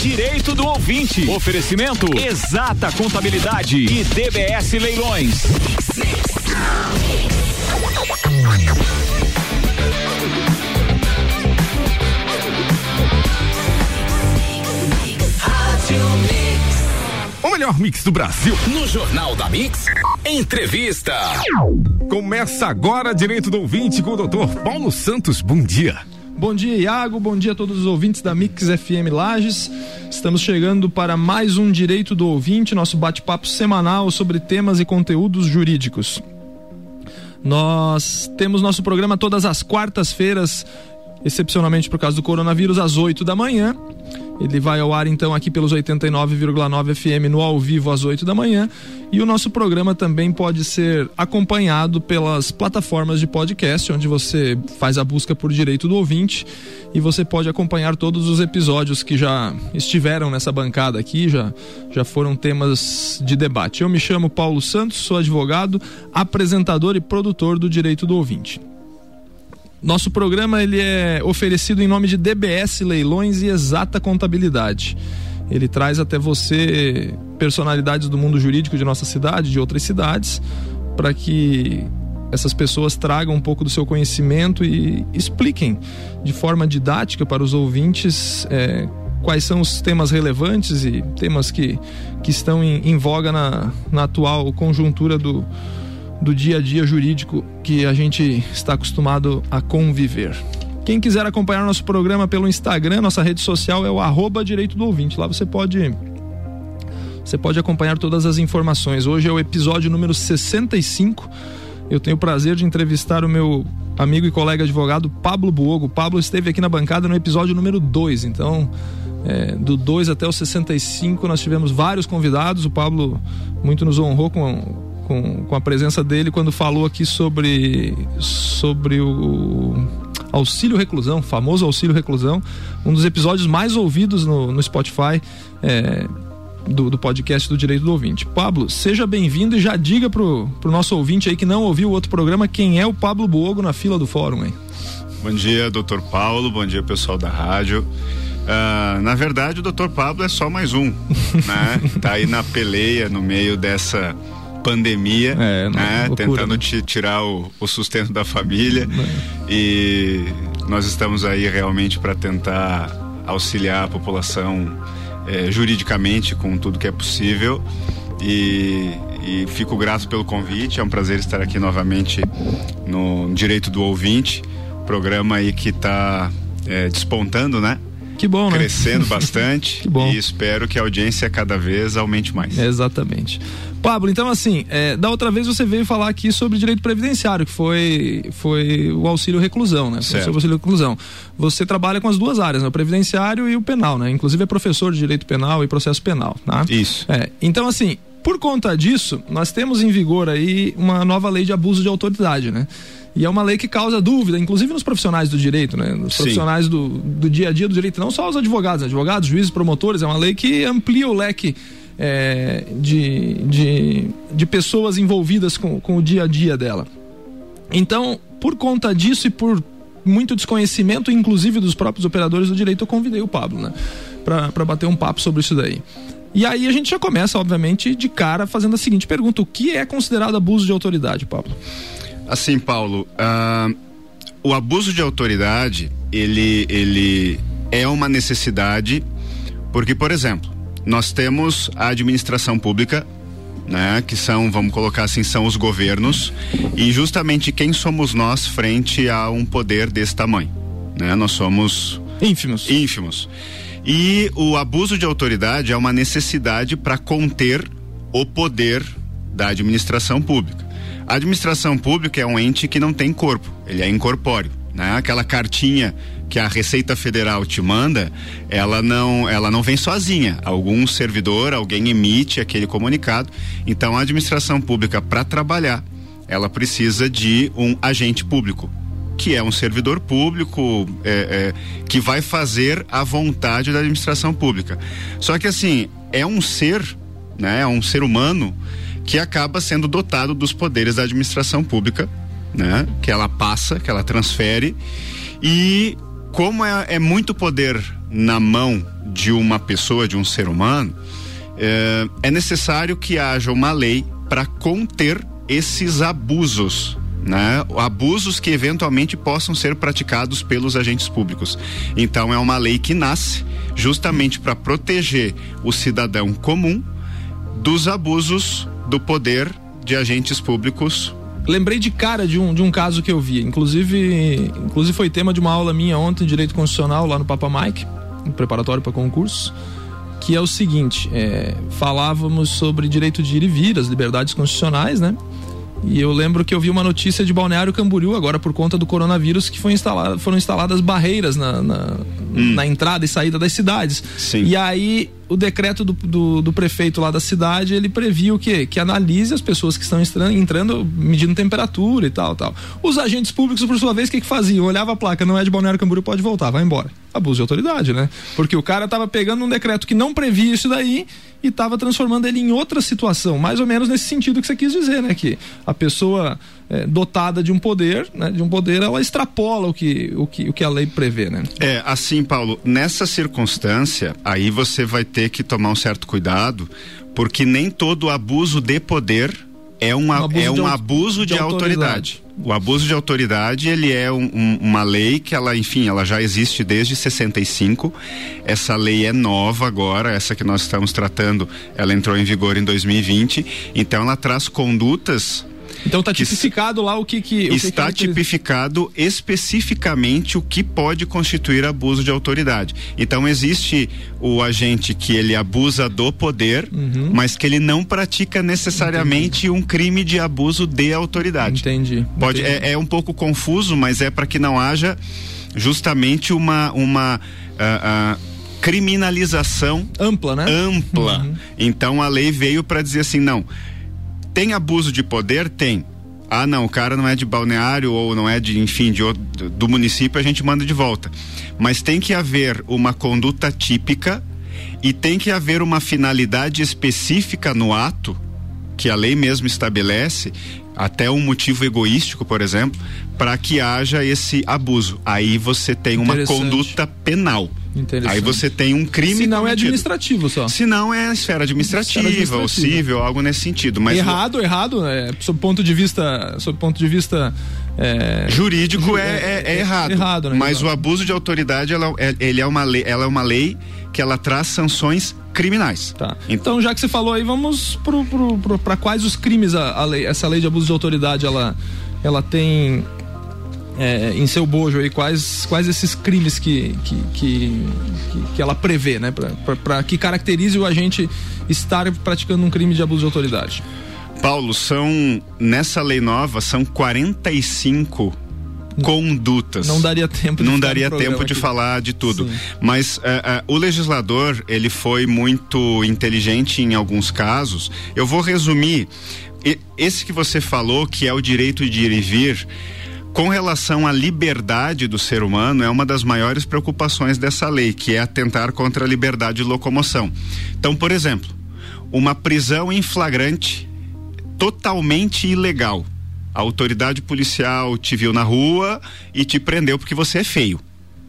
Direito do ouvinte. Oferecimento Exata Contabilidade e DBS Leilões. O melhor mix do Brasil. No Jornal da Mix, entrevista. Começa agora Direito do Ouvinte com o doutor Paulo Santos. Bom dia. Bom dia, Iago. Bom dia a todos os ouvintes da Mix FM Lages. Estamos chegando para mais um Direito do Ouvinte, nosso bate-papo semanal sobre temas e conteúdos jurídicos. Nós temos nosso programa todas as quartas-feiras, excepcionalmente por causa do coronavírus, às 8 da manhã. Ele vai ao ar então aqui pelos 89,9 FM no ao vivo às 8 da manhã. E o nosso programa também pode ser acompanhado pelas plataformas de podcast, onde você faz a busca por direito do ouvinte e você pode acompanhar todos os episódios que já estiveram nessa bancada aqui, já, já foram temas de debate. Eu me chamo Paulo Santos, sou advogado, apresentador e produtor do Direito do Ouvinte. Nosso programa ele é oferecido em nome de DBS Leilões e Exata Contabilidade. Ele traz até você personalidades do mundo jurídico de nossa cidade, de outras cidades, para que essas pessoas tragam um pouco do seu conhecimento e expliquem de forma didática para os ouvintes é, quais são os temas relevantes e temas que, que estão em, em voga na, na atual conjuntura do, do dia a dia jurídico que a gente está acostumado a conviver. Quem quiser acompanhar nosso programa pelo Instagram, nossa rede social é o arroba direito do ouvinte. Lá você pode você pode acompanhar todas as informações. Hoje é o episódio número 65. Eu tenho o prazer de entrevistar o meu amigo e colega advogado Pablo Buogo. Pablo esteve aqui na bancada no episódio número 2. Então, é, do 2 até o 65, nós tivemos vários convidados. O Pablo muito nos honrou com, com, com a presença dele quando falou aqui sobre, sobre o auxílio reclusão, famoso auxílio reclusão, um dos episódios mais ouvidos no, no Spotify. É, do, do, podcast do Direito do Ouvinte. Pablo, seja bem-vindo e já diga pro, pro nosso ouvinte aí que não ouviu o outro programa quem é o Pablo Buogo na fila do fórum aí. Bom dia, doutor Paulo, bom dia pessoal da rádio. Uh, na verdade, o doutor Pablo é só mais um, né? tá aí na peleia no meio dessa pandemia, é, né? Loucura, tentando né? tirar o, o, sustento da família. É. E nós estamos aí realmente para tentar auxiliar a população é, juridicamente com tudo que é possível. E, e, fico grato pelo convite. É um prazer estar aqui novamente no Direito do Ouvinte, programa aí que está é, despontando, né? Que bom, né? Crescendo bastante. que bom. E espero que a audiência cada vez aumente mais. Exatamente. Pablo, então assim, é, da outra vez você veio falar aqui sobre direito previdenciário, que foi, foi o auxílio reclusão, né? Certo. O auxílio reclusão. Você trabalha com as duas áreas, né? O previdenciário e o penal, né? Inclusive é professor de direito penal e processo penal, tá? Isso. É, então assim, por conta disso, nós temos em vigor aí uma nova lei de abuso de autoridade, né? E é uma lei que causa dúvida, inclusive nos profissionais do direito, né? Nos profissionais do, do dia a dia do direito, não só os advogados, advogados, juízes, promotores, é uma lei que amplia o leque é, de, de, de pessoas envolvidas com, com o dia a dia dela. Então, por conta disso e por muito desconhecimento, inclusive dos próprios operadores do direito, eu convidei o Pablo, né? Para bater um papo sobre isso daí. E aí a gente já começa, obviamente, de cara fazendo a seguinte pergunta: o que é considerado abuso de autoridade, Pablo? Assim, Paulo, uh, o abuso de autoridade, ele, ele é uma necessidade, porque, por exemplo, nós temos a administração pública, né, que são, vamos colocar assim, são os governos, e justamente quem somos nós frente a um poder desse tamanho, né? Nós somos ínfimos. Ínfimos. E o abuso de autoridade é uma necessidade para conter o poder da administração pública. A administração pública é um ente que não tem corpo, ele é incorpóreo. Né? Aquela cartinha que a Receita Federal te manda, ela não, ela não vem sozinha. Algum servidor, alguém emite aquele comunicado. Então, a administração pública, para trabalhar, ela precisa de um agente público, que é um servidor público é, é, que vai fazer a vontade da administração pública. Só que assim é um ser, né? É um ser humano que acaba sendo dotado dos poderes da administração pública, né? Que ela passa, que ela transfere e como é, é, muito poder na mão de uma pessoa, de um ser humano, é, é necessário que haja uma lei para conter esses abusos né? Abusos que eventualmente possam ser praticados pelos agentes públicos. Então é uma lei que nasce justamente para proteger o cidadão comum dos abusos do poder de agentes públicos. Lembrei de cara de um, de um caso que eu vi, inclusive, inclusive foi tema de uma aula minha ontem, Direito Constitucional, lá no Papa Mike, preparatório para concurso, que é o seguinte: é, falávamos sobre direito de ir e vir, as liberdades constitucionais, né? E eu lembro que eu vi uma notícia de Balneário Camboriú, agora por conta do coronavírus, que foi foram instaladas barreiras na, na, hum. na entrada e saída das cidades. Sim. E aí o decreto do, do, do, prefeito lá da cidade, ele previa o quê? Que analise as pessoas que estão entrando, entrando, medindo temperatura e tal, tal. Os agentes públicos, por sua vez, o que, que faziam? Olhava a placa, não é de Balneário Camboriú, pode voltar, vai embora. Abuso de autoridade, né? Porque o cara tava pegando um decreto que não previa isso daí e estava transformando ele em outra situação, mais ou menos nesse sentido que você quis dizer, né? Que a pessoa é, dotada de um poder, né? De um poder, ela extrapola o que, o que, o que a lei prevê, né? É, assim, Paulo, nessa circunstância, aí você vai ter que tomar um certo cuidado, porque nem todo abuso de poder é, uma, um abuso é um de, abuso de, de autoridade. autoridade. O abuso de autoridade, ele é um, um, uma lei que ela, enfim, ela já existe desde 65. Essa lei é nova agora, essa que nós estamos tratando, ela entrou em vigor em 2020. Então ela traz condutas então está tipificado lá o que que o está que tipificado especificamente o que pode constituir abuso de autoridade. Então existe o agente que ele abusa do poder, uhum. mas que ele não pratica necessariamente Entendi. um crime de abuso de autoridade. Entendi. Pode Entendi. É, é um pouco confuso, mas é para que não haja justamente uma uma uh, uh, criminalização ampla, né? Ampla. Uhum. Então a lei veio para dizer assim, não tem abuso de poder? Tem. Ah, não, o cara não é de balneário ou não é de, enfim, de, do município, a gente manda de volta. Mas tem que haver uma conduta típica e tem que haver uma finalidade específica no ato que a lei mesmo estabelece, até um motivo egoístico, por exemplo, para que haja esse abuso. Aí você tem uma conduta penal. Aí você tem um crime. Se não é administrativo só. Se não é esfera administrativa, esfera administrativa. ou civil, algo nesse sentido. Mas errado, o... errado, é, sob ponto de vista, sob ponto de vista é... jurídico é, é, é, errado. errado né? Mas o abuso de autoridade, ela, é, ele é uma lei, ela é uma lei que ela traz sanções criminais. Tá. Então, então já que você falou aí, vamos para quais os crimes a, a lei, essa lei de abuso de autoridade ela, ela tem é, em seu bojo aí quais, quais esses crimes que, que, que, que ela prevê, né? Para que caracterize o agente estar praticando um crime de abuso de autoridade. Paulo, são nessa lei nova são 45 condutas. Não daria tempo. De Não daria tempo de aqui. falar de tudo. Sim. Mas uh, uh, o legislador ele foi muito inteligente em alguns casos. Eu vou resumir. Esse que você falou, que é o direito de ir e vir, com relação à liberdade do ser humano, é uma das maiores preocupações dessa lei, que é atentar contra a liberdade de locomoção. Então, por exemplo, uma prisão em flagrante totalmente ilegal. A autoridade policial te viu na rua e te prendeu porque você é feio,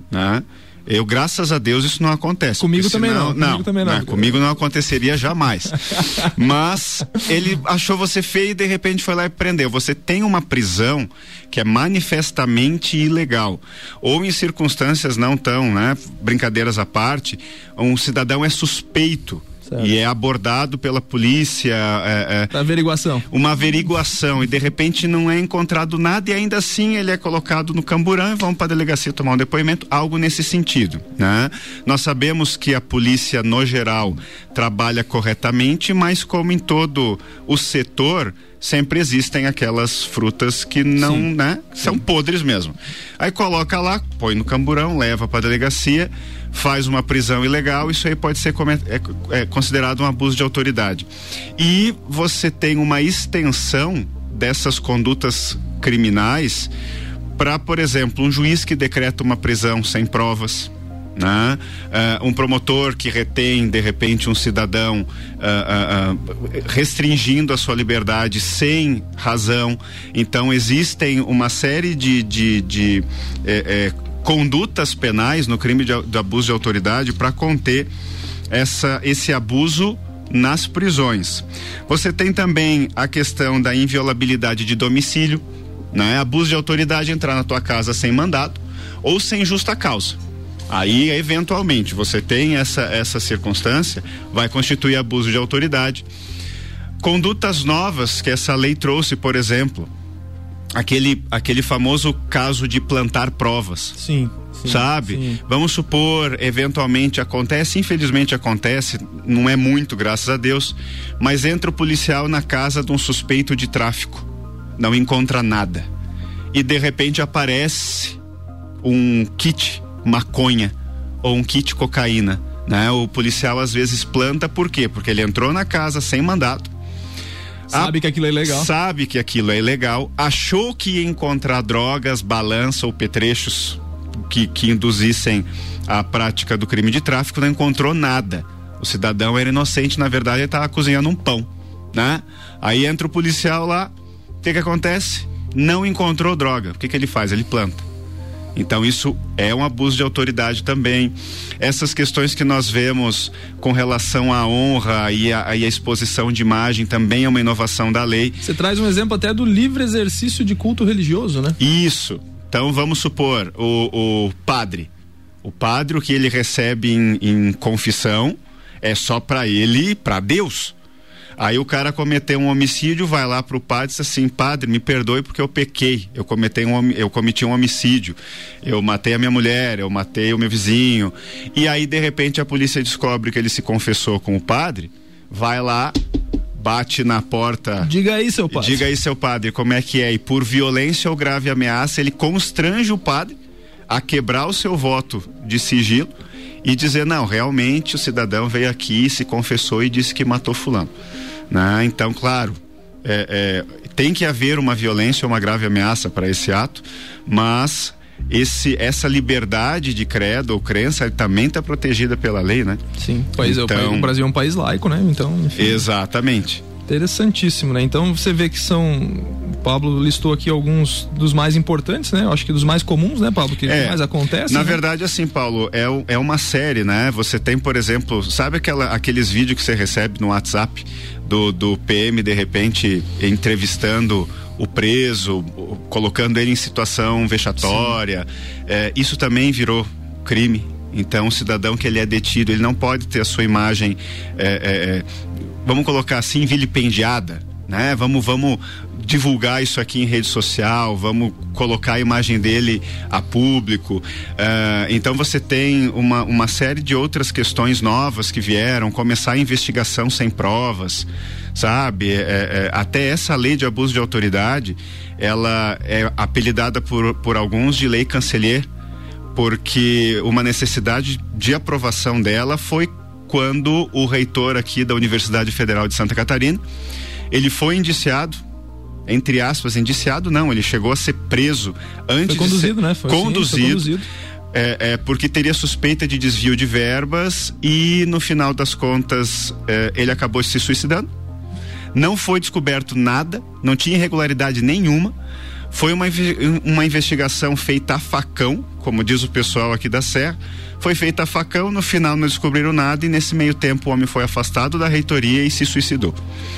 né? Eu, graças a Deus, isso não acontece. Comigo também senão, não. Não, comigo também não. não. Comigo não aconteceria jamais. Mas ele achou você feio e de repente foi lá e prendeu. Você tem uma prisão que é manifestamente ilegal. Ou em circunstâncias não tão, né? Brincadeiras à parte, um cidadão é suspeito Certo. E é abordado pela polícia. É, é, averiguação. Uma averiguação. E de repente não é encontrado nada e ainda assim ele é colocado no camburão e vão para a delegacia tomar um depoimento, algo nesse sentido. Né? Nós sabemos que a polícia, no geral, trabalha corretamente, mas como em todo o setor sempre existem aquelas frutas que não, Sim. né? São podres mesmo. Aí coloca lá, põe no camburão, leva para a delegacia, faz uma prisão ilegal, isso aí pode ser é, é considerado um abuso de autoridade. E você tem uma extensão dessas condutas criminais para, por exemplo, um juiz que decreta uma prisão sem provas né? Uh, um promotor que retém de repente um cidadão uh, uh, restringindo a sua liberdade sem razão então existem uma série de, de, de eh, eh, condutas penais no crime de, de abuso de autoridade para conter essa, esse abuso nas prisões. Você tem também a questão da inviolabilidade de domicílio, né? Abuso de autoridade entrar na tua casa sem mandado ou sem justa causa. Aí, eventualmente, você tem essa, essa circunstância, vai constituir abuso de autoridade. Condutas novas que essa lei trouxe, por exemplo, aquele, aquele famoso caso de plantar provas. Sim. sim sabe? Sim. Vamos supor, eventualmente acontece, infelizmente acontece, não é muito, graças a Deus, mas entra o policial na casa de um suspeito de tráfico, não encontra nada. E de repente aparece um kit maconha ou um kit cocaína. Né? O policial às vezes planta por quê? Porque ele entrou na casa sem mandato. Sabe a, que aquilo é legal. Sabe que aquilo é ilegal. Achou que ia encontrar drogas, balança ou petrechos que, que induzissem a prática do crime de tráfico, não encontrou nada. O cidadão era inocente, na verdade, ele estava cozinhando um pão. Né? Aí entra o policial lá, o que, que acontece? Não encontrou droga. O que, que ele faz? Ele planta. Então isso é um abuso de autoridade também. Essas questões que nós vemos com relação à honra e à, exposição de imagem também é uma inovação da lei. Você traz um exemplo até do livre exercício de culto religioso, né? Isso. Então vamos supor o, o padre. O padre o que ele recebe em, em confissão é só para ele, para Deus. Aí o cara cometeu um homicídio, vai lá pro padre e diz assim: Padre, me perdoe porque eu pequei. Eu, cometi um, eu cometi um homicídio. Eu matei a minha mulher, eu matei o meu vizinho. E aí, de repente, a polícia descobre que ele se confessou com o padre, vai lá, bate na porta. Diga aí, seu padre. Diga aí, seu padre, como é que é? E por violência ou grave ameaça, ele constrange o padre a quebrar o seu voto de sigilo e dizer: não, realmente o cidadão veio aqui, se confessou e disse que matou Fulano. Né? Então, claro, é, é, tem que haver uma violência ou uma grave ameaça para esse ato, mas esse, essa liberdade de credo ou crença também está protegida pela lei, né? Sim, o, país, então, é o, país, o Brasil é um país laico, né? Então, enfim. Exatamente. Interessantíssimo, né? Então você vê que são. O Pablo listou aqui alguns dos mais importantes, né? Eu acho que dos mais comuns, né, Pablo? Que é, mais acontece. Na né? verdade, assim, Paulo, é, é uma série, né? Você tem, por exemplo, sabe aquela, aqueles vídeos que você recebe no WhatsApp do, do PM, de repente, entrevistando o preso, colocando ele em situação vexatória. É, isso também virou crime. Então, o cidadão que ele é detido, ele não pode ter a sua imagem é, é, é vamos colocar assim, vilipendiada, né? Vamos, vamos divulgar isso aqui em rede social, vamos colocar a imagem dele a público. Uh, então você tem uma, uma série de outras questões novas que vieram, começar a investigação sem provas, sabe? É, é, até essa lei de abuso de autoridade, ela é apelidada por, por alguns de lei canceler, porque uma necessidade de aprovação dela foi quando o reitor aqui da Universidade Federal de Santa Catarina, ele foi indiciado entre aspas, indiciado não, ele chegou a ser preso antes foi conduzido, de ser né? Foi, conduzido, sim, conduzido. É, é, porque teria suspeita de desvio de verbas e no final das contas é, ele acabou se suicidando. Não foi descoberto nada, não tinha irregularidade nenhuma. Foi uma, uma investigação feita a facão, como diz o pessoal aqui da Serra foi feita a facão, no final não descobriram nada e nesse meio tempo o homem foi afastado da reitoria e se suicidou.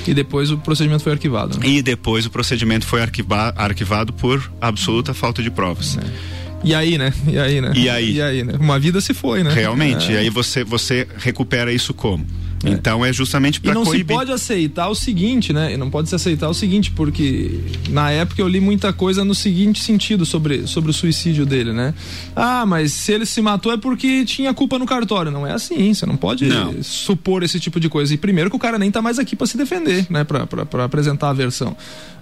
E depois o procedimento foi arquivado. Né? E depois o procedimento foi arquiva arquivado por absoluta falta de provas. É. E aí, né? E aí, né? E aí? E aí, né? Uma vida se foi, né? Realmente. É. E aí você, você recupera isso como? É. Então é justamente para coibir. E não se pode aceitar o seguinte, né? E não pode se aceitar o seguinte, porque na época eu li muita coisa no seguinte sentido sobre, sobre o suicídio dele, né? Ah, mas se ele se matou é porque tinha culpa no cartório. Não é assim, você não pode não. supor esse tipo de coisa. E primeiro que o cara nem tá mais aqui para se defender, né? Para apresentar a versão.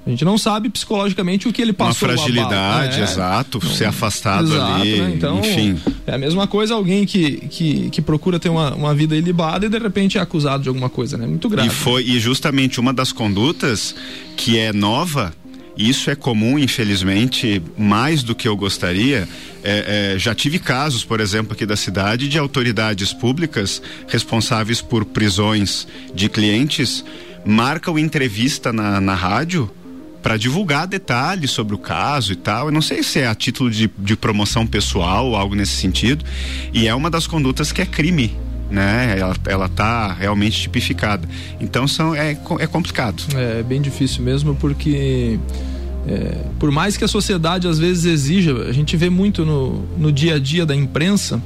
A gente não sabe psicologicamente o que ele passou. Uma fragilidade, é, exato, não, ser afastado exato, ali, né? então, enfim. É a mesma coisa alguém que, que, que procura ter uma, uma vida ilibada e de repente é acusado de alguma coisa, né? Muito grave. E foi e justamente uma das condutas que é nova isso é comum, infelizmente, mais do que eu gostaria. É, é, já tive casos, por exemplo, aqui da cidade, de autoridades públicas responsáveis por prisões de clientes marcam entrevista na, na rádio para divulgar detalhes sobre o caso e tal. Eu não sei se é a título de, de promoção pessoal ou algo nesse sentido. E é uma das condutas que é crime né? Ela, ela tá realmente tipificada. Então são, é, é complicado. É bem difícil mesmo porque é, por mais que a sociedade às vezes exija, a gente vê muito no, no dia a dia da imprensa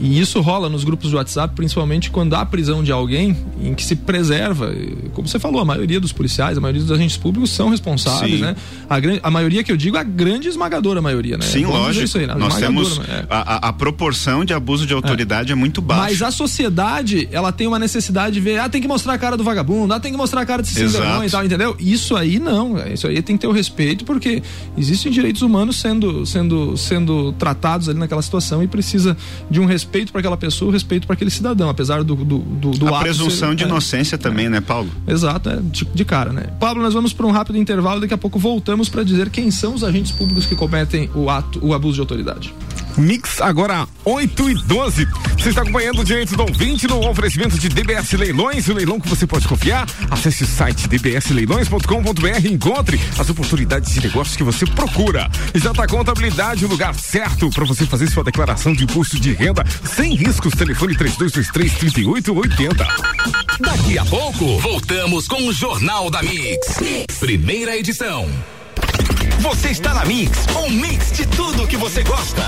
e isso rola nos grupos de WhatsApp, principalmente quando há prisão de alguém em que se preserva. Como você falou, a maioria dos policiais, a maioria dos agentes públicos são responsáveis, Sim. né? A, a maioria que eu digo, a grande esmagadora maioria, né? Sim, Vamos lógico. Aí, né? Nós temos é. a, a, proporção de abuso de autoridade é. é. muito baixa. Mas a sociedade, ela tem uma necessidade de ver, ah, tem que mostrar a cara do vagabundo, ah, tem que mostrar a cara desse cidadão e tal, entendeu? Isso aí não, isso aí tem que ter o respeito, porque existem direitos humanos sendo, sendo, sendo tratados ali naquela situação e precisa de um respeito respeito para aquela pessoa, respeito para aquele cidadão, apesar do do, do, do A presunção ser, de é, inocência também, é, né, Paulo? Exato, é, de, de, cara, né? Pablo, nós vamos para um rápido intervalo, daqui a pouco voltamos para dizer quem são os agentes públicos que cometem o ato, o abuso de autoridade. Mix agora 8 e 12. Você está acompanhando o direito do ouvinte no oferecimento de DBS Leilões, o leilão que você pode confiar. Acesse o site dbsleilões.com.br e encontre as oportunidades de negócios que você procura. Exata Contabilidade, o lugar certo para você fazer sua declaração de imposto de renda sem riscos. Telefone 3223 3880. Daqui a pouco, voltamos com o Jornal da mix. Primeira edição. Você está na Mix, um mix de tudo que você gosta.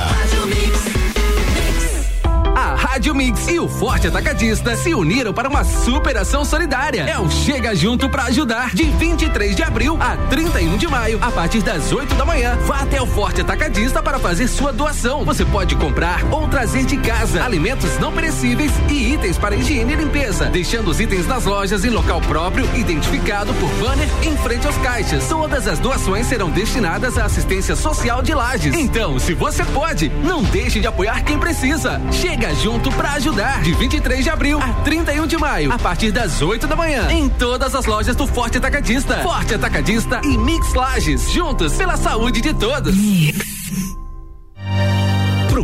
A Rádio Mix e o Forte Atacadista se uniram para uma super ação solidária. É o Chega Junto para ajudar de 23 de abril a 31 de maio, a partir das 8 da manhã. Vá até o Forte Atacadista para fazer sua doação. Você pode comprar ou trazer de casa alimentos não perecíveis e itens para higiene e limpeza, deixando os itens nas lojas em local próprio, identificado por banner em frente aos caixas. Todas as doações serão destinadas à assistência social de lajes. Então, se você pode, não deixe de apoiar quem precisa. Chega junto para ajudar. De 23 de abril a 31 de maio, a partir das 8 da manhã, em todas as lojas do Forte Atacadista. Forte Atacadista e Mix Lages, juntos pela saúde de todos. Mix.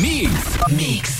Mix. Mix.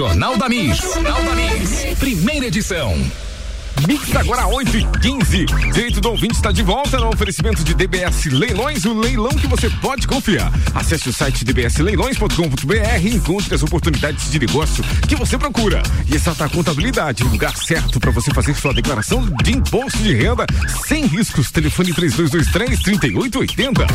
Jornal da Mix. Jornal da Mix. Primeira edição. Mix agora 8 e 15 Direito do ouvinte está de volta no oferecimento de DBS Leilões, o leilão que você pode confiar. Acesse o site dbsleilões.com.br e encontre as oportunidades de negócio que você procura. E essa tá a contabilidade, o lugar certo para você fazer sua declaração de imposto de renda sem riscos. Telefone 3223 3880.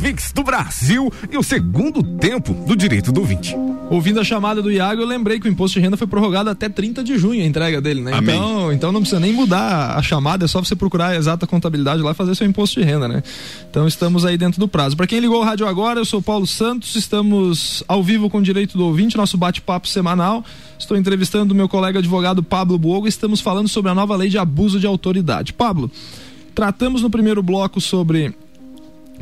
Mix do Brasil e o segundo tempo do direito do ouvinte. Ouvindo a chamada do Iago, eu lembrei que o imposto de renda foi prorrogado até 30 de junho a entrega dele, né? Amém. Então, então não precisa nem mudar a chamada, é só você procurar a exata contabilidade lá e fazer seu imposto de renda, né? Então estamos aí dentro do prazo. Para quem ligou o rádio agora, eu sou Paulo Santos, estamos ao vivo com o direito do ouvinte, nosso bate-papo semanal. Estou entrevistando o meu colega advogado Pablo Buogo e estamos falando sobre a nova lei de abuso de autoridade. Pablo, tratamos no primeiro bloco sobre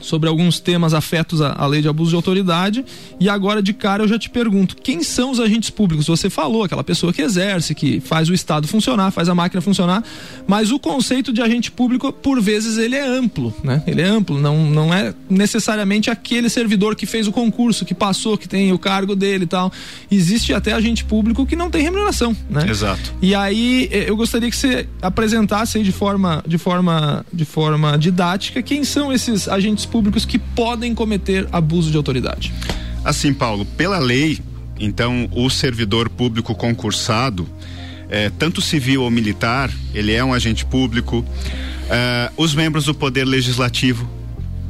sobre alguns temas afetos à, lei de abuso de autoridade. E agora, de cara, eu já te pergunto: quem são os agentes públicos? Você falou, aquela pessoa que exerce, que faz o Estado funcionar, faz a máquina funcionar, mas o conceito de agente público, por vezes, ele é amplo, né? Ele é amplo, não, não é necessariamente aquele servidor que fez o concurso, que passou, que tem o cargo dele e tal. Existe até agente público que não tem remuneração, né? Exato. E aí, eh, eu gostaria que você apresentasse aí de forma, de forma, de forma didática quem são esses agentes públicos que podem cometer abuso de autoridade? Assim, Paulo, pela lei, então o servidor público concursado, é, tanto civil ou militar, ele é um agente público. É, os membros do Poder Legislativo,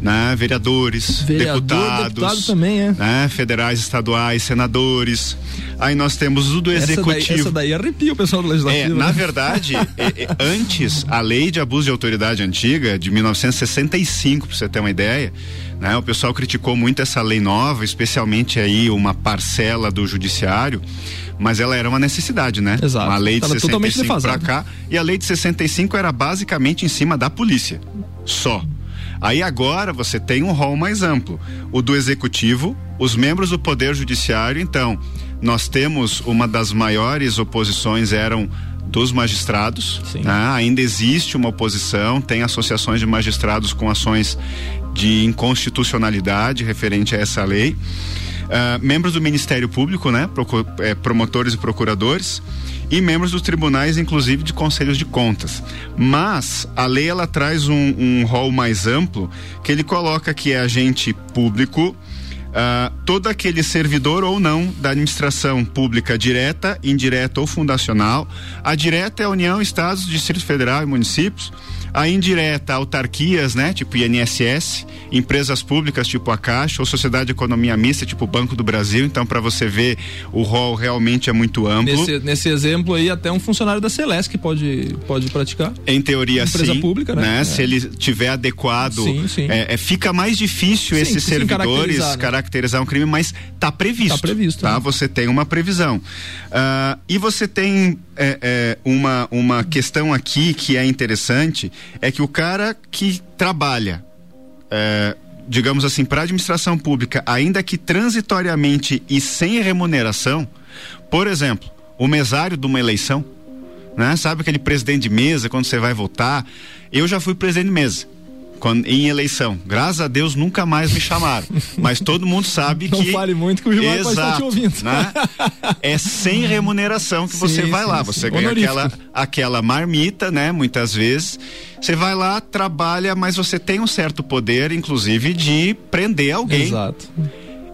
né? Vereadores, Vereador, deputados, deputado também, é. né? Federais, estaduais, senadores. Aí nós temos o do essa executivo. Daí, essa daí arrepia o pessoal do legislativo. É, né? Na verdade, é, é, antes, a lei de abuso de autoridade antiga, de 1965, para você ter uma ideia, né? O pessoal criticou muito essa lei nova, especialmente aí uma parcela do judiciário, mas ela era uma necessidade, né? Exato. Uma lei de Tava 65 para cá, e a lei de 65 era basicamente em cima da polícia. Só. Aí agora você tem um rol mais amplo, o do executivo, os membros do poder judiciário. Então, nós temos uma das maiores oposições eram dos magistrados. Né? Ainda existe uma oposição, tem associações de magistrados com ações de inconstitucionalidade referente a essa lei. Uh, membros do Ministério Público, né? Procu é, promotores e procuradores e membros dos tribunais, inclusive de conselhos de contas. Mas a lei ela traz um, um rol mais amplo que ele coloca que é agente público, Uh, todo aquele servidor ou não da administração pública direta, indireta ou fundacional. A direta é a União, Estados, Distrito Federal e municípios. A indireta, autarquias, né, tipo INSS, empresas públicas tipo a Caixa ou Sociedade de Economia Mista, tipo o Banco do Brasil. Então, para você ver, o rol realmente é muito amplo. Nesse, nesse, exemplo aí, até um funcionário da Celeste pode, pode praticar. Em teoria, Empresa sim. pública, né? né? É. Se ele tiver adequado, sim, sim. É, é, fica mais difícil sim, esses servidores caracterizar, né? caracterizar um crime, mas tá previsto. Tá previsto. Tá? Né? Você tem uma previsão. Uh, e você tem é, é, uma, uma questão aqui que é interessante, é que o cara que trabalha, é, digamos assim, para a administração pública, ainda que transitoriamente e sem remuneração, por exemplo, o mesário de uma eleição, né? Sabe aquele presidente de mesa quando você vai votar? Eu já fui presidente de mesa quando, em eleição. Graças a Deus nunca mais me chamaram. Mas todo mundo sabe Não que. Não fale muito que o Gilmar Exato, pode estar te ouvindo. Né? É sem remuneração que Sim, você vai sim, lá. sim. Você ganha Honorífico. aquela, aquela marmita, né? Muitas vezes. Você vai lá, trabalha, mas você tem um certo poder, inclusive, de prender alguém. Exato.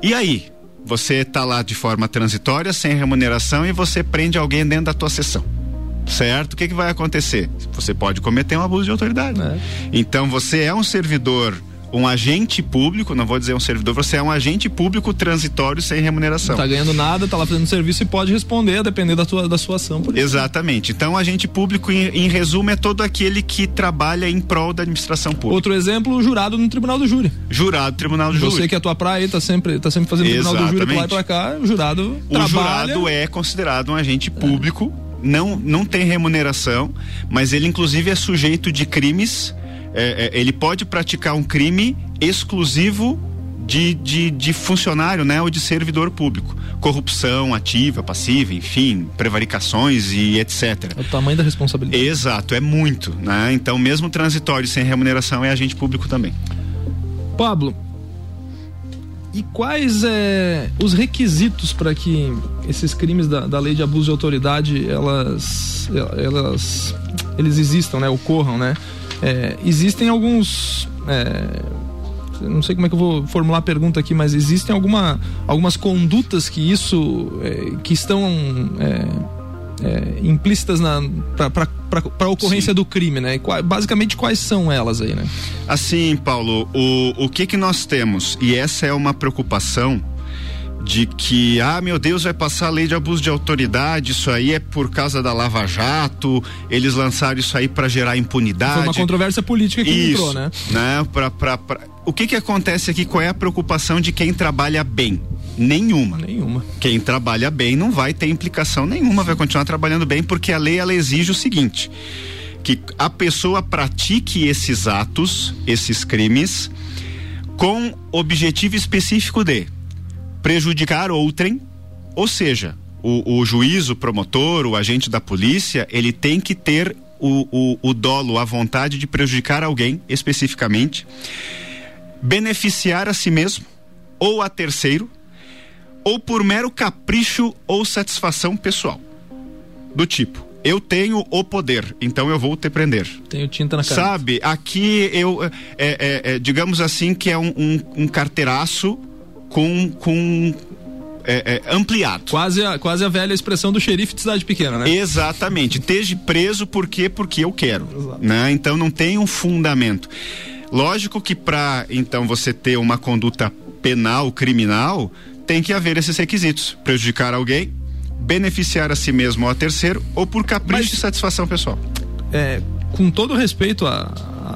E aí? Você tá lá de forma transitória, sem remuneração, e você prende alguém dentro da tua sessão certo? O que, que vai acontecer? Você pode cometer um abuso de autoridade. É. Então você é um servidor, um agente público, não vou dizer um servidor, você é um agente público transitório sem remuneração. Não tá ganhando nada, tá lá fazendo serviço e pode responder, a depender da, tua, da sua ação. Exatamente. Então, agente público, em, em, resumo, é todo aquele que trabalha em prol da administração pública. Outro exemplo, o jurado no Tribunal do Júri. Jurado, Tribunal do Júri. sei que a tua praia tá sempre, tá sempre fazendo Tribunal do Júri pra lá e pra cá, o jurado O trabalha... jurado é considerado um agente público. É não, não tem remuneração, mas ele inclusive é sujeito de crimes. É, é, ele pode praticar um crime exclusivo de, de, de, funcionário, né, ou de servidor público. Corrupção ativa, passiva, enfim, prevaricações e etc. É o tamanho da responsabilidade. Exato, é muito, né? Então, mesmo transitório sem remuneração é agente público também. Pablo, e quais é, os requisitos para que esses crimes da, da, lei de abuso de autoridade elas, elas eles existam, né, ocorram, né? É, existem alguns é, não sei como é que eu vou formular a pergunta aqui, mas existem alguma, algumas condutas que isso é, que estão é, implícitas para a ocorrência Sim. do crime, né? Basicamente quais são elas aí, né? Assim, Paulo, o, o que que nós temos e essa é uma preocupação de que, ah, meu Deus, vai passar a lei de abuso de autoridade, isso aí é por causa da Lava Jato, eles lançaram isso aí para gerar impunidade. Foi uma controvérsia política que isso, entrou, né? né? Pra, pra, pra... O que que acontece aqui? Qual é a preocupação de quem trabalha bem? Nenhuma. Nenhuma. Quem trabalha bem não vai ter implicação nenhuma, vai continuar trabalhando bem, porque a lei ela exige o seguinte: que a pessoa pratique esses atos, esses crimes, com objetivo específico de prejudicar outrem, ou seja, o, o juiz, o promotor, o agente da polícia, ele tem que ter o, o, o dolo, a vontade de prejudicar alguém especificamente, beneficiar a si mesmo ou a terceiro, ou por mero capricho ou satisfação pessoal. Do tipo, eu tenho o poder, então eu vou te prender. Tenho tinta na cara. Sabe, aqui eu, é, é, é, digamos assim, que é um, um, um carteiraço com, com é, é, ampliado. Quase a, quase a velha expressão do xerife de cidade pequena, né? Exatamente. Esteja preso por quê? Porque eu quero. Né? Então não tem um fundamento. Lógico que para então você ter uma conduta penal, criminal, tem que haver esses requisitos: prejudicar alguém, beneficiar a si mesmo ou a terceiro, ou por capricho Mas, e satisfação pessoal. É, com todo respeito à,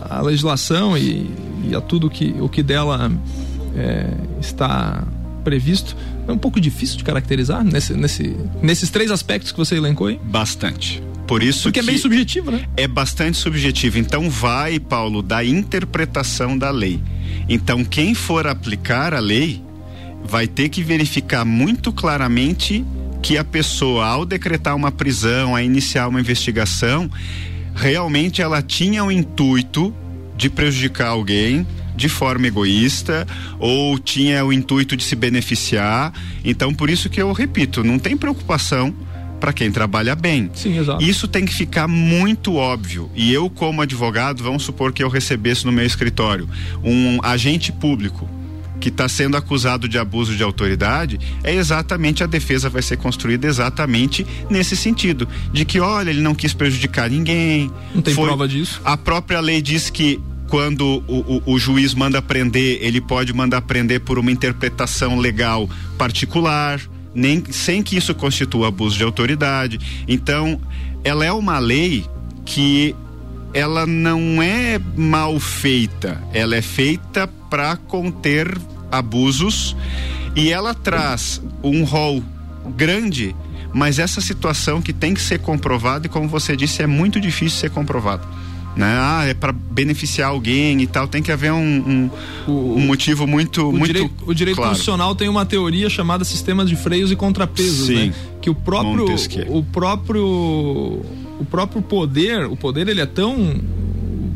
à legislação e, e, a tudo que, o que dela é, está previsto, é um pouco difícil de caracterizar nesse, nesse, nesses três aspectos que você elencou aí? Bastante. Por isso Porque é bem subjetivo, né? É bastante subjetivo. Então vai, Paulo, da interpretação da lei. Então quem for aplicar a lei vai ter que verificar muito claramente que a pessoa, ao decretar uma prisão, a iniciar uma investigação, realmente ela tinha o intuito de prejudicar alguém de forma egoísta ou tinha o intuito de se beneficiar. Então, por isso que eu repito, não tem preocupação para quem trabalha bem. Sim, exato. Isso tem que ficar muito óbvio. E eu, como advogado, vamos supor que eu recebesse no meu escritório um agente público que está sendo acusado de abuso de autoridade, é exatamente a defesa vai ser construída exatamente nesse sentido, de que olha, ele não quis prejudicar ninguém. Não tem foi, prova disso. A própria lei diz que quando o, o, o, juiz manda prender, ele pode mandar prender por uma interpretação legal particular, nem sem que isso constitua abuso de autoridade. Então, ela é uma lei que ela não é mal feita, ela é feita para conter abusos e ela traz um rol grande, mas essa situação que tem que ser comprovada e como você disse é muito difícil ser comprovado né? Ah, é para beneficiar alguém e tal. Tem que haver um, um, o, um motivo muito, o muito direito, O direito claro. constitucional tem uma teoria chamada sistemas de freios e contrapesos, Sim. né? Que o próprio, o próprio, o próprio poder, o poder ele é tão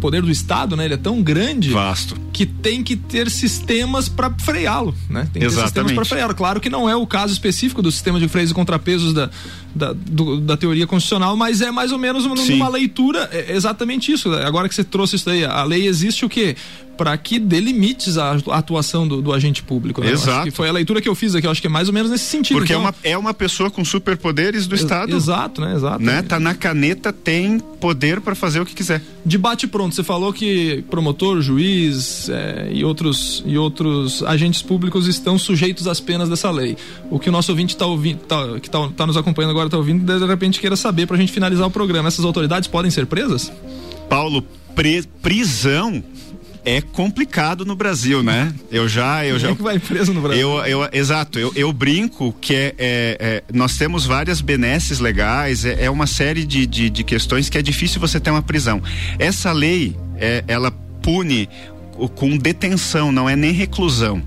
poder do Estado, né? Ele é tão grande. Vasto. Que tem que ter sistemas para freá-lo, né? Tem que Exatamente. ter sistemas para freá-lo. Claro que não é o caso específico do sistema de freios e contrapesos da, da, do, da teoria constitucional, mas é mais ou menos uma, leitura, é exatamente isso. Agora que você trouxe isso daí, a lei existe o quê? para que delimites a atuação do, do agente público. Né? Exato. que foi a leitura que eu fiz aqui, eu acho que é mais ou menos nesse sentido. Porque é então, é, uma, é uma pessoa com superpoderes do ex Estado. Exato, né? Exato. Né? Tá na caneta, tem poder para fazer o que quiser. Debate pronto. Você falou que promotor, juiz é, e, outros, e outros agentes públicos estão sujeitos às penas dessa lei. O que o nosso ouvinte tá ouvindo, tá, que está tá nos acompanhando agora está ouvindo, de repente queira saber para a gente finalizar o programa. Essas autoridades podem ser presas? Paulo, pre prisão é complicado no Brasil, né? Eu já, eu Quem já. É que vai preso no Brasil? Eu, eu, exato. Eu, eu brinco que é, é, é, nós temos várias benesses legais. É, é uma série de, de, de, questões que é difícil você ter uma prisão. Essa lei, é, ela pune com detenção, não é nem reclusão.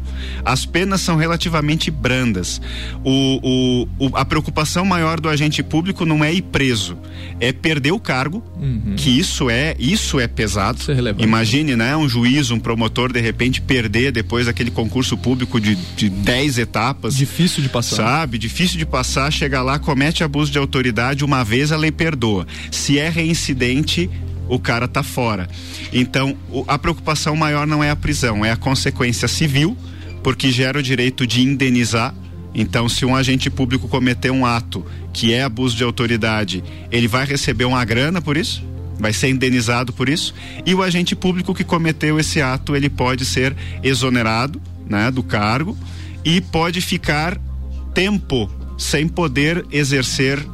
As penas são relativamente brandas. O, o, o, a preocupação maior do agente público não é ir preso, é perder o cargo, uhum. que isso é isso é pesado. Isso é Imagine, né, um juiz, um promotor de repente perder depois aquele concurso público de, de dez etapas. Difícil de passar. Sabe? Difícil de passar, chega lá, comete abuso de autoridade, uma vez a lei perdoa. Se é reincidente, o cara tá fora. Então, a preocupação maior não é a prisão, é a consequência civil, porque gera o direito de indenizar. Então, se um agente público cometer um ato que é abuso de autoridade, ele vai receber uma grana por isso? Vai ser indenizado por isso? E o agente público que cometeu esse ato, ele pode ser exonerado, né, do cargo e pode ficar tempo sem poder exercer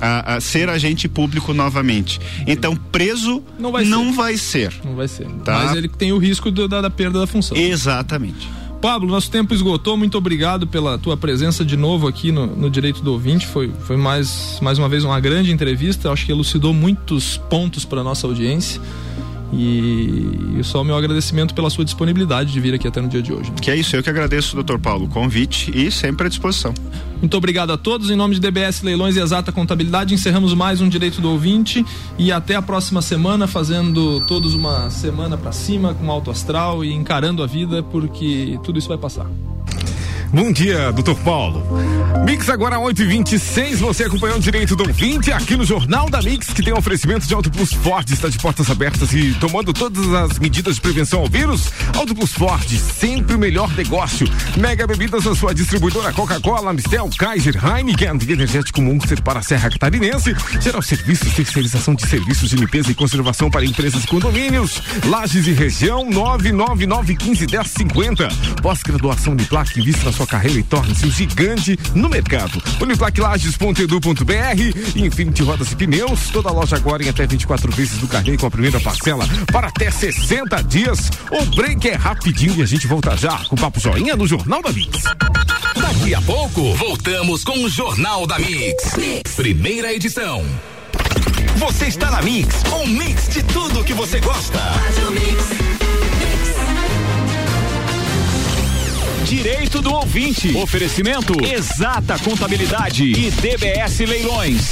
a, a, ser agente público novamente. Então, preso não vai, não ser. vai ser. Não vai ser. Tá? Mas ele tem o risco do, da, da perda da função. Exatamente. Pablo, nosso tempo esgotou. Muito obrigado pela tua presença de novo aqui no, no Direito do Ouvinte. Foi, foi mais, mais uma vez uma grande entrevista. Acho que elucidou muitos pontos para nossa audiência. E só o meu agradecimento pela sua disponibilidade de vir aqui até no dia de hoje. Que é isso, eu que agradeço, doutor Paulo, o convite e sempre à disposição. Muito obrigado a todos. Em nome de DBS Leilões e Exata Contabilidade, encerramos mais um Direito do Ouvinte e até a próxima semana, fazendo todos uma semana para cima, com alto astral e encarando a vida, porque tudo isso vai passar. Bom dia, doutor Paulo. Mix agora 8h26, você acompanhando direito do ouvinte aqui no Jornal da Mix, que tem um oferecimento de Auto Plus Ford, está de portas abertas e tomando todas as medidas de prevenção ao vírus. Auto Plus Ford, sempre o melhor negócio. Mega Bebidas, a sua distribuidora Coca-Cola, Mistel, Kaiser, Heineken, Energético Monster para a Serra Catarinense, Geral Serviços, terceirização de serviços de limpeza e conservação para empresas e condomínios, Lages e região, 999151050. Pós-graduação de placa, invista na sua carreira e torne-se um gigante no mercado. Uniplaquilages.edu.br Infinity Rodas e Pneus, toda loja agora em até 24 vezes do carnê com a primeira parcela para até 60 dias. O break é rapidinho e a gente volta já com o Papo Joinha no Jornal da Mix. Daqui a pouco, voltamos com o Jornal da Mix. Mix. Primeira edição. Você está na Mix, um mix de tudo que você gosta. Direito do ouvinte. Oferecimento Exata Contabilidade e DBS Leilões.